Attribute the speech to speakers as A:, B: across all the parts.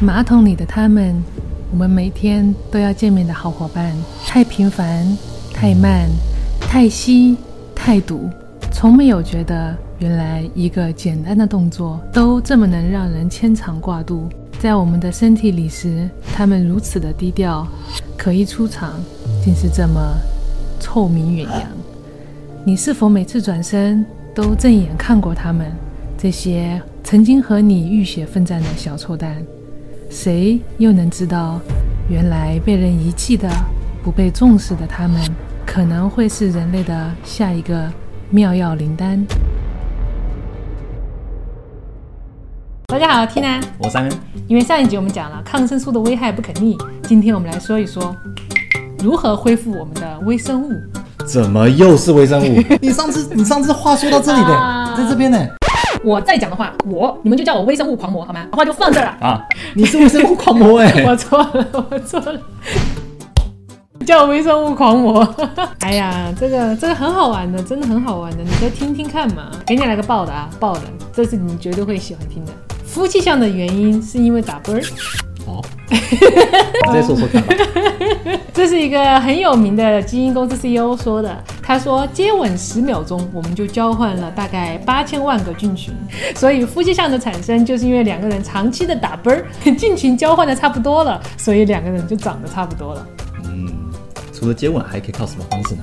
A: 马桶里的他们，我们每天都要见面的好伙伴，太频繁、太慢、太稀、太堵，从没有觉得原来一个简单的动作都这么能让人牵肠挂肚。在我们的身体里时，他们如此的低调，可一出场，竟是这么臭名远扬。你是否每次转身都正眼看过他们？这些曾经和你浴血奋战的小臭蛋，谁又能知道，原来被人遗弃的、不被重视的他们，可能会是人类的下一个妙药灵丹？大家好缇娜，
B: 我三恩。
A: 因为上一集我们讲了抗生素的危害不可逆，今天我们来说一说如何恢复我们的微生物。
B: 怎么又是微生物？你上次你上次话说到这里的，在这边呢。
A: 我再讲的话，我你们就叫我微生物狂魔好吗？话就放这儿了啊！
B: 你是微生物狂魔 哎，
A: 我错了，我错了，叫我微生物狂魔。哎呀，这个这个很好玩的，真的很好玩的，你再听听看嘛。给你来个爆的啊，爆的，这是你绝对会喜欢听的。夫妻相的原因是因为打啵儿。哦，
B: 你再说说看吧。
A: 这是一个很有名的基因公司 CEO 说的。他说，接吻十秒钟，我们就交换了大概八千万个菌群。所以夫妻相的产生，就是因为两个人长期的打啵儿，菌群交换的差不多了，所以两个人就长得差不多了。嗯，
B: 除了接吻，还可以靠什么方式呢？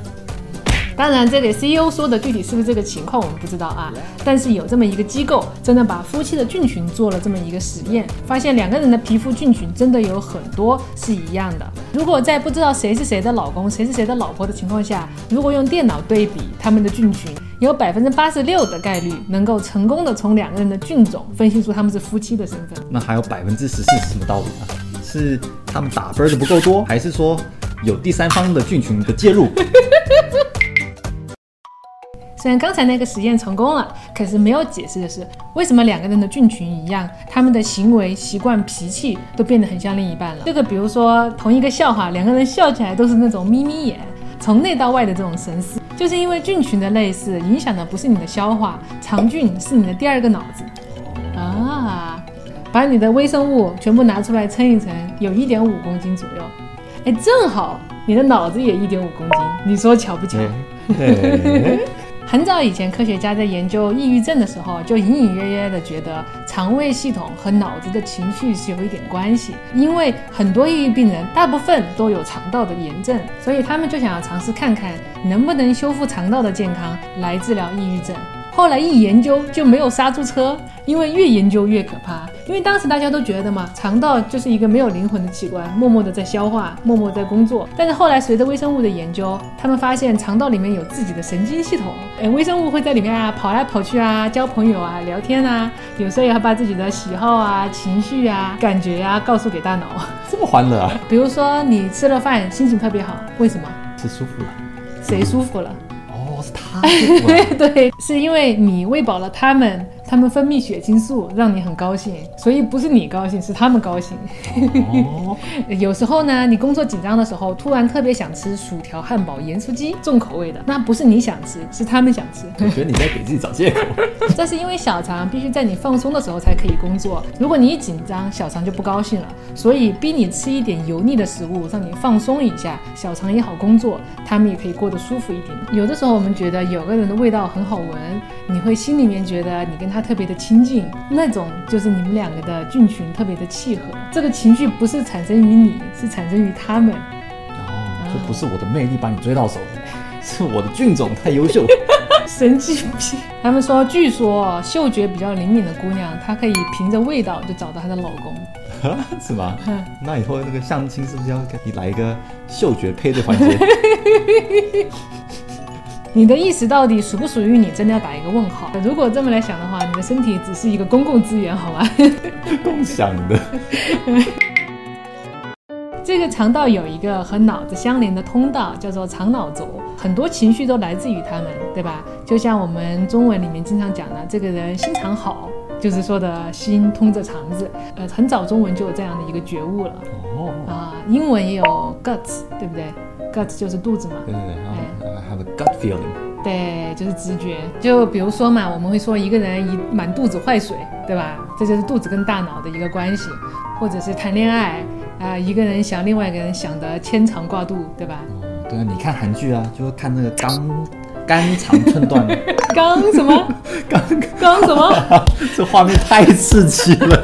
A: 当然，这里 CEO 说的具体是不是这个情况，我们不知道啊。但是有这么一个机构，真的把夫妻的菌群做了这么一个实验，发现两个人的皮肤菌群真的有很多是一样的。如果在不知道谁是谁的老公，谁是谁的老婆的情况下，如果用电脑对比他们的菌群，有百分之八十六的概率能够成功的从两个人的菌种分析出他们是夫妻的身份。
B: 那还有百分之十四是什么道理呢？是他们打分的不够多，还是说有第三方的菌群的介入？
A: 虽然刚才那个实验成功了，可是没有解释的是，为什么两个人的菌群一样，他们的行为习惯、脾气都变得很像另一半了？这个比如说同一个笑话，两个人笑起来都是那种眯眯眼，从内到外的这种神似，就是因为菌群的类似，影响的不是你的消化，肠菌是你的第二个脑子啊！把你的微生物全部拿出来称一称，有一点五公斤左右，哎，正好你的脑子也一点五公斤，你说巧不巧？很早以前，科学家在研究抑郁症的时候，就隐隐约约的觉得肠胃系统和脑子的情绪是有一点关系。因为很多抑郁病人大部分都有肠道的炎症，所以他们就想要尝试看看能不能修复肠道的健康来治疗抑郁症。后来一研究就没有刹住车，因为越研究越可怕。因为当时大家都觉得嘛，肠道就是一个没有灵魂的器官，默默的在消化，默默在工作。但是后来随着微生物的研究，他们发现肠道里面有自己的神经系统，哎，微生物会在里面啊跑来跑去啊，交朋友啊，聊天啊，有时候也会把自己的喜好啊、情绪啊、感觉啊告诉给大脑。
B: 这么欢乐啊！
A: 比如说你吃了饭，心情特别好，为什么？
B: 吃舒服了。
A: 谁舒服了？
B: 是他，
A: 对，是因为你喂饱了他们。他们分泌血清素，让你很高兴，所以不是你高兴，是他们高兴。有时候呢，你工作紧张的时候，突然特别想吃薯条、汉堡、盐酥鸡，重口味的，那不是你想吃，是他们想吃。
B: 我觉得你在给自己找借口。
A: 这是因为小肠必须在你放松的时候才可以工作，如果你一紧张，小肠就不高兴了，所以逼你吃一点油腻的食物，让你放松一下，小肠也好工作，他们也可以过得舒服一点。有的时候我们觉得有个人的味道很好闻，你会心里面觉得你跟他。他特别的亲近，那种就是你们两个的菌群特别的契合。这个情绪不是产生于你，是产生于他们。
B: 哦，这不是我的魅力把你追到手，是我的菌种太优秀。
A: 神经病！他们说，据说嗅觉比较灵敏的姑娘，她可以凭着味道就找到她的老公。
B: 是吗？那以后那个相亲是不是要给你来一个嗅觉配对环节？
A: 你的意识到底属不属于你？真的要打一个问号。如果这么来想的话，你的身体只是一个公共资源，好吧？
B: 共享的。
A: 这个肠道有一个和脑子相连的通道，叫做肠脑轴，很多情绪都来自于他们，对吧？就像我们中文里面经常讲的，这个人心肠好，就是说的心通着肠子。呃，很早中文就有这样的一个觉悟了。哦。啊，英文也有 guts，对不对？guts 就是肚子嘛。
B: 对对对。Have a gut feeling。
A: 对，就是直觉。就比如说嘛，我们会说一个人一满肚子坏水，对吧？这就是肚子跟大脑的一个关系，或者是谈恋爱啊、一个人想另外一个人想的牵肠挂肚，对吧？
B: 哦，对啊，你看韩剧啊，就会看那个肝肝肠寸断，
A: 刚什么？
B: 肝
A: 刚什么？
B: 这画面太刺激了。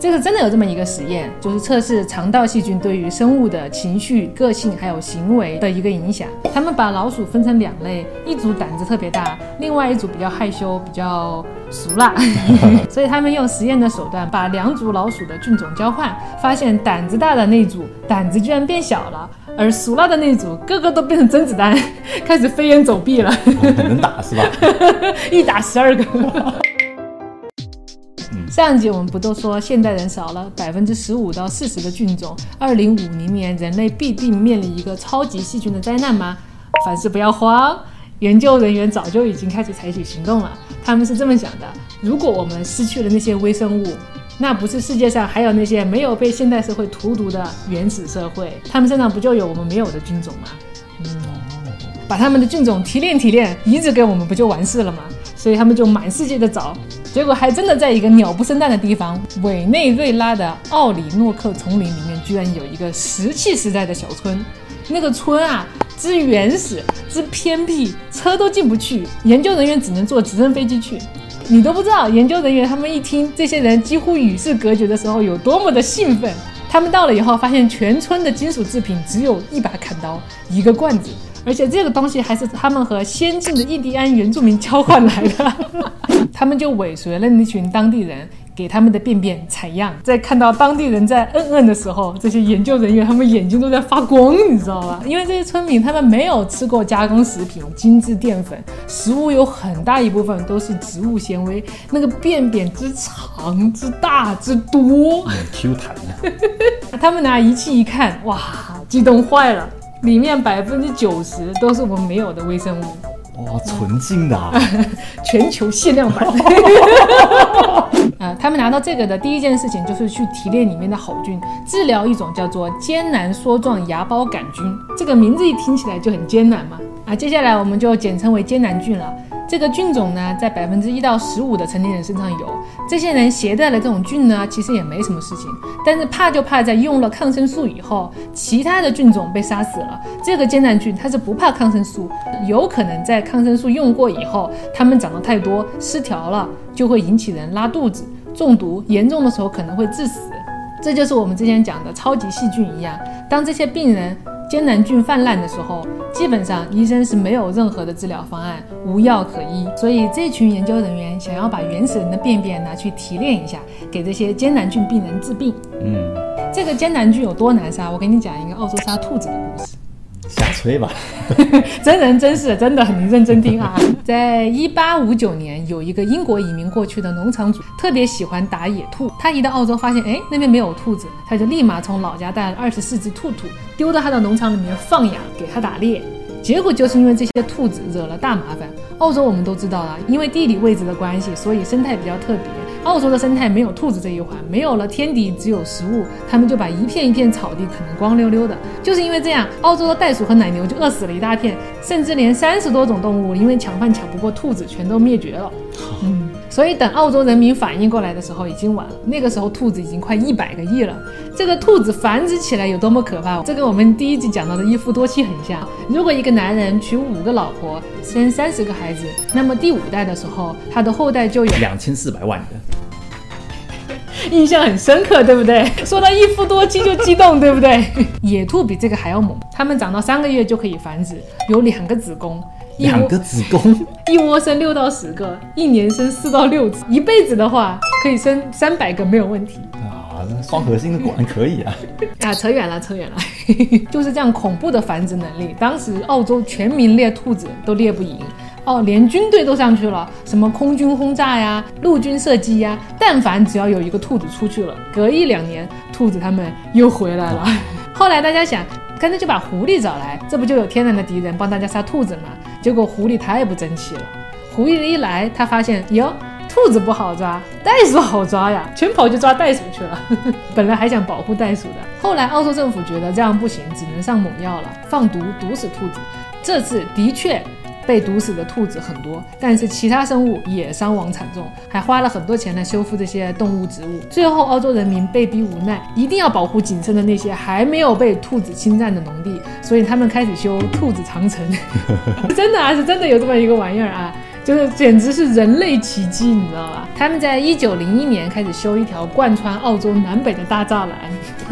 A: 这个真的有这么一个实验，就是测试肠道细菌对于生物的情绪、个性还有行为的一个影响。他们把老鼠分成两类，一组胆子特别大，另外一组比较害羞、比较俗辣。所以他们用实验的手段把两组老鼠的菌种交换，发现胆子大的那组胆子居然变小了，而俗辣的那组个个都变成甄子丹，开始飞檐走壁了，
B: 能打是吧？
A: 一打十二个。上一集我们不都说现代人少了百分之十五到四十的菌种，二零五零年人类必定面临一个超级细菌的灾难吗？凡事不要慌，研究人员早就已经开始采取行动了。他们是这么想的：如果我们失去了那些微生物，那不是世界上还有那些没有被现代社会荼毒的原始社会？他们身上不就有我们没有的菌种吗？嗯把他们的菌种提炼提炼，移植给我们不就完事了吗？所以他们就满世界的找，结果还真的在一个鸟不生蛋的地方，委内瑞拉的奥里诺克丛林里面，居然有一个石器时代的小村。那个村啊，之原始，之偏僻，车都进不去，研究人员只能坐直升飞机去。你都不知道，研究人员他们一听这些人几乎与世隔绝的时候，有多么的兴奋。他们到了以后，发现全村的金属制品只有一把砍刀，一个罐子，而且这个东西还是他们和先进的印第安原住民交换来的。他们就尾随了那群当地人，给他们的便便采样。在看到当地人在嗯嗯的时候，这些研究人员他们眼睛都在发光，你知道吧？因为这些村民他们没有吃过加工食品、精致淀粉，食物有很大一部分都是植物纤维，那个便便之长、之大、之多。
B: 嗯，Q 弹的，
A: 他们拿仪器一看，哇，激动坏了，里面百分之九十都是我们没有的微生物。
B: 哇，纯净的、啊，
A: 全球限量版。啊，他们拿到这个的第一件事情就是去提炼里面的好菌，治疗一种叫做艰难梭状芽孢杆菌。这个名字一听起来就很艰难嘛。啊，接下来我们就简称为艰难菌了。这个菌种呢，在百分之一到十五的成年人身上有。这些人携带了这种菌呢，其实也没什么事情，但是怕就怕在用了抗生素以后，其他的菌种被杀死了。这个艰难菌它是不怕抗生素，有可能在抗生素用过以后，它们长得太多失调了，就会引起人拉肚子、中毒，严重的时候可能会致死。这就是我们之前讲的超级细菌一样，当这些病人艰难菌泛滥的时候，基本上医生是没有任何的治疗方案，无药可医。所以这群研究人员想要把原始人的便便拿去提炼一下，给这些艰难菌病人治病。
B: 嗯，
A: 这个艰难菌有多难杀？我给你讲一个澳洲杀兔子的故事。
B: 瞎吹吧。
A: 真人真事，真的，你认真听啊！在一八五九年，有一个英国移民过去的农场主，特别喜欢打野兔。他一到澳洲，发现哎那边没有兔子，他就立马从老家带了二十四只兔兔，丢到他的农场里面放养，给他打猎。结果就是因为这些兔子惹了大麻烦。澳洲我们都知道了，因为地理位置的关系，所以生态比较特别。澳洲的生态没有兔子这一环，没有了天敌，只有食物，他们就把一片一片草地啃得光溜溜的。就是因为这样，澳洲的袋鼠和奶牛就饿死了一大片，甚至连三十多种动物因为抢饭抢不过兔子，全都灭绝了。嗯，所以等澳洲人民反应过来的时候，已经晚了。那个时候兔子已经快一百个亿了。这个兔子繁殖起来有多么可怕？这跟我们第一集讲到的一夫多妻很像。如果一个男人娶五个老婆，生三十个孩子，那么第五代的时候，他的后代就有
B: 两千四百万人，
A: 印象很深刻，对不对？说到一夫多妻 就激动，对不对？野兔比这个还要猛，它们长到三个月就可以繁殖，有两个子宫，
B: 两个子宫，
A: 一窝生六到十个，一年生四到六次，一辈子的话可以生三百个没有问题。
B: 啊，那双核心的果然可以啊。
A: 啊，扯远了，扯远了，就是这样恐怖的繁殖能力。当时澳洲全民猎兔子都猎不赢，哦，连军队都上去了，什么空军轰炸呀，陆军射击呀，但凡只要有一个兔子出去了，隔一两年，兔子它们又回来了。后来大家想，干脆就把狐狸找来，这不就有天然的敌人帮大家杀兔子吗？结果狐狸太不争气了，狐狸一来，他发现哟。兔子不好抓，袋鼠好抓呀，全跑去抓袋鼠去了。本来还想保护袋鼠的，后来澳洲政府觉得这样不行，只能上猛药了，放毒毒死兔子。这次的确被毒死的兔子很多，但是其他生物也伤亡惨重，还花了很多钱来修复这些动物植物。最后，澳洲人民被逼无奈，一定要保护仅剩的那些还没有被兔子侵占的农地，所以他们开始修兔子长城。真的啊，是真的有这么一个玩意儿啊！就是简直是人类奇迹，你知道吧？他们在一九零一年开始修一条贯穿澳洲南北的大栅栏，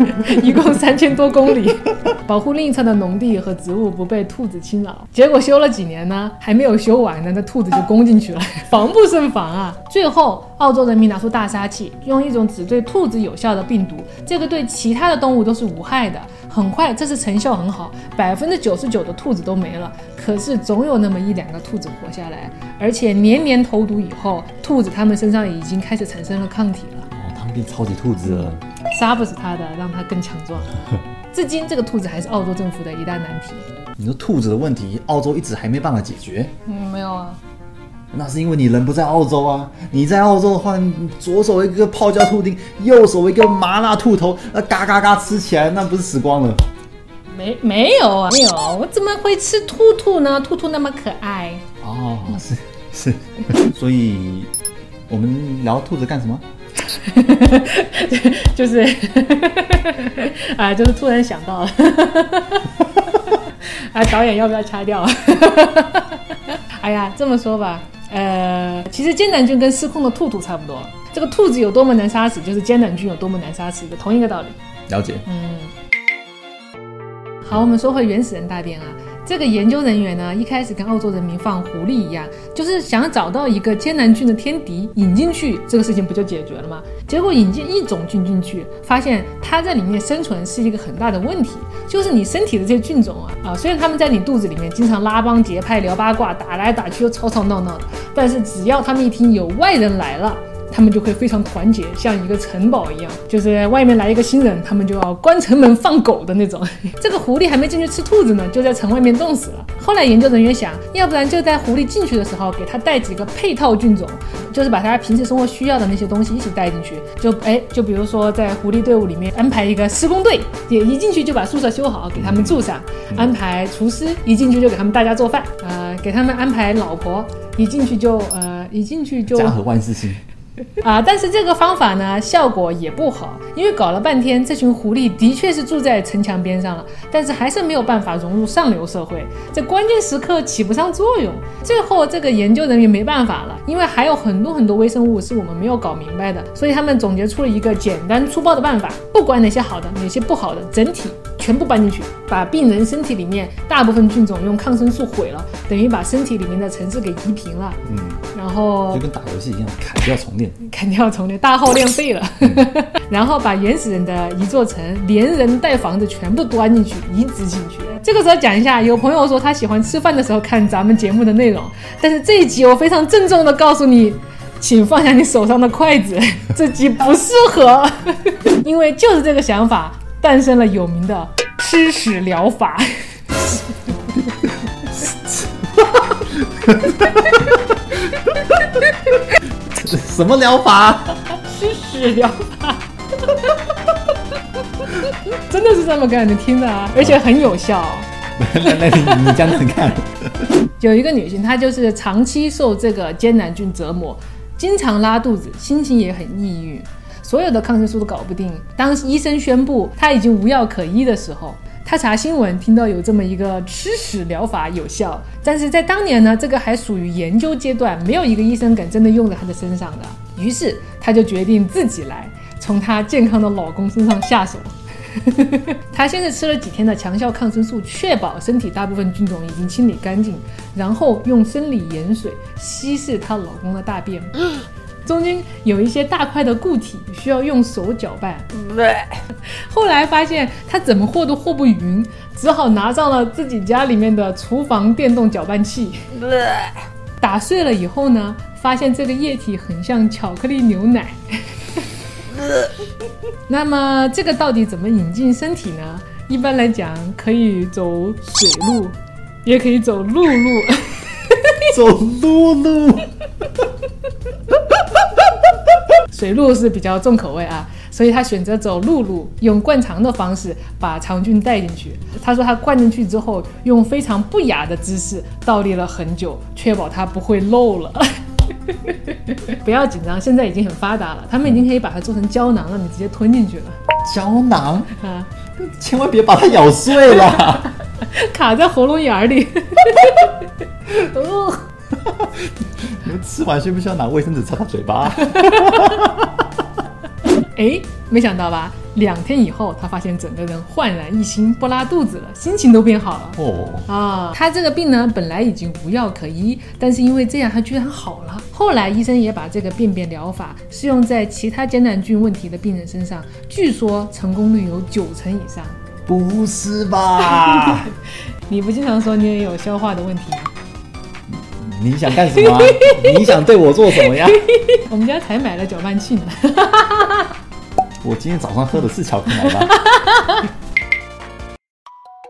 A: 一共三千多公里，保护另一侧的农地和植物不被兔子侵扰。结果修了几年呢，还没有修完呢，那兔子就攻进去了，防不胜防啊！最后，澳洲人民拿出大杀器，用一种只对兔子有效的病毒，这个对其他的动物都是无害的。很快，这次成效很好，百分之九十九的兔子都没了。可是总有那么一两个兔子活下来，而且年年投毒以后，兔子它们身上已经开始产生了抗体了。
B: 哦，他们变超级兔子了，
A: 杀不死它的，让它更强壮。至今，这个兔子还是澳洲政府的一大难题。
B: 你说兔子的问题，澳洲一直还没办法解决。
A: 嗯，没有啊。
B: 那是因为你人不在澳洲啊！你在澳洲的话，左手一个泡椒兔丁，右手一个麻辣兔头，那嘎嘎嘎吃起来，那不是死光了？
A: 没没有啊，没有，我怎么会吃兔兔呢？兔兔那么可爱。
B: 哦，是是，所以我们聊兔子干什么？
A: 就是 啊，就是突然想到了。啊，导演要不要掐掉？哎呀，这么说吧。呃，其实艰难菌跟失控的兔兔差不多。这个兔子有多么难杀死，就是艰难菌有多么难杀死的同一个道理。
B: 了解。
A: 嗯。好，我们说回原始人大便啊。这个研究人员呢，一开始跟澳洲人民放狐狸一样，就是想找到一个艰难菌的天敌引进去，这个事情不就解决了吗？结果引进一种菌进去，发现它在里面生存是一个很大的问题，就是你身体的这些菌种啊啊，虽然他们在你肚子里面经常拉帮结派、聊八卦、打来打去又吵吵闹闹的，但是只要他们一听有外人来了。他们就会非常团结，像一个城堡一样。就是外面来一个新人，他们就要关城门放狗的那种。这个狐狸还没进去吃兔子呢，就在城外面冻死了。后来研究人员想，要不然就在狐狸进去的时候给它带几个配套菌种，就是把它平时生活需要的那些东西一起带进去。就哎，就比如说在狐狸队伍里面安排一个施工队，也一进去就把宿舍修好，给他们住上；安排厨师，一进去就给他们大家做饭。呃，给他们安排老婆，一进去就呃，一进去就
B: 家和万事兴。
A: 啊，但是这个方法呢，效果也不好，因为搞了半天，这群狐狸的确是住在城墙边上了，但是还是没有办法融入上流社会，在关键时刻起不上作用。最后，这个研究人员没办法了，因为还有很多很多微生物是我们没有搞明白的，所以他们总结出了一个简单粗暴的办法，不管哪些好的，哪些不好的，整体全部搬进去，把病人身体里面大部分菌种用抗生素毁了，等于把身体里面的城市给移平了。嗯，然后
B: 就跟打游戏一样，砍掉重练。
A: 肯定要重练，大号练废了，然后把原始人的一座城连人带房子全部端进去，移植进去。这个时候讲一下，有朋友说他喜欢吃饭的时候看咱们节目的内容，但是这一集我非常郑重的告诉你，请放下你手上的筷子，这集不适合，因为就是这个想法诞生了有名的吃屎疗法。
B: 什么疗法？
A: 吃屎疗法，真的是这么干的，听的啊，而且很有效。
B: 那那你你讲讲看。
A: 有一个女性，她就是长期受这个艰难菌折磨，经常拉肚子，心情也很抑郁，所有的抗生素都搞不定。当医生宣布他已经无药可医的时候。他查新闻，听到有这么一个吃屎疗法有效，但是在当年呢，这个还属于研究阶段，没有一个医生敢真的用在他的身上的。于是他就决定自己来，从他健康的老公身上下手。他先是吃了几天的强效抗生素，确保身体大部分菌种已经清理干净，然后用生理盐水稀释她老公的大便。中间有一些大块的固体需要用手搅拌，对后来发现他怎么和都和不匀，只好拿上了自己家里面的厨房电动搅拌器，打碎了以后呢，发现这个液体很像巧克力牛奶。那么这个到底怎么引进身体呢？一般来讲可以走水路，也可以走陆路，
B: 走陆路。
A: 水路是比较重口味啊，所以他选择走陆路，用灌肠的方式把肠菌带进去。他说他灌进去之后，用非常不雅的姿势倒立了很久，确保它不会漏了。不要紧张，现在已经很发达了，他们已经可以把它做成胶囊了，你直接吞进去了
B: 胶囊，
A: 啊，
B: 千万别把它咬碎了。
A: 卡在喉咙眼儿里。哦
B: 你们吃完需不需要拿卫生纸擦擦嘴巴？
A: 哎，没想到吧？两天以后，他发现整个人焕然一新，不拉肚子了，心情都变好了。
B: 哦，
A: 啊，他这个病呢，本来已经无药可医，但是因为这样，他居然好了。后来医生也把这个便便疗法适用在其他艰难菌问题的病人身上，据说成功率有九成以上。
B: 不是吧？
A: 你不经常说你也有消化的问题吗？
B: 你想干什么啊？你想对我做什么呀？
A: 我们家才买了搅拌器呢。
B: 我今天早上喝的是巧克力奶吧？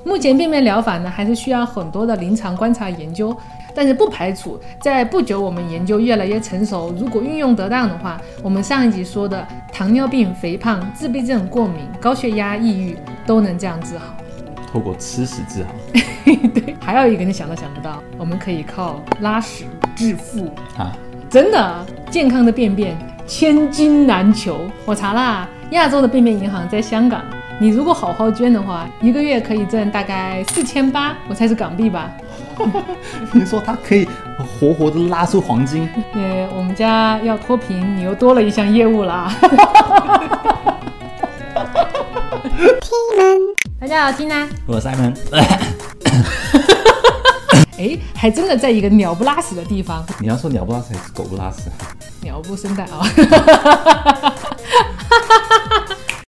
A: 目前便便疗法呢，还是需要很多的临床观察研究，但是不排除在不久我们研究越来越成熟，如果运用得当的话，我们上一集说的糖尿病、肥胖、自闭症、过敏、高血压、抑郁都能这样治好。
B: 透过吃屎治好
A: 对，还有一个你想都想不到，我们可以靠拉屎致富。
B: 啊？
A: 真的，健康的便便千金难求。我查啦，亚洲的便便银行在香港，你如果好好捐的话，一个月可以挣大概四千八，我猜是港币吧。
B: 你说它可以活活的拉出黄金？
A: 呃，我们家要脱贫，你又多了一项业务啦。大家好，缇娜。
B: 我是 Simon，
A: 哎，还真的在一个鸟不拉屎的地方，
B: 你要说鸟不拉屎还是狗不拉屎？
A: 鸟不生蛋啊、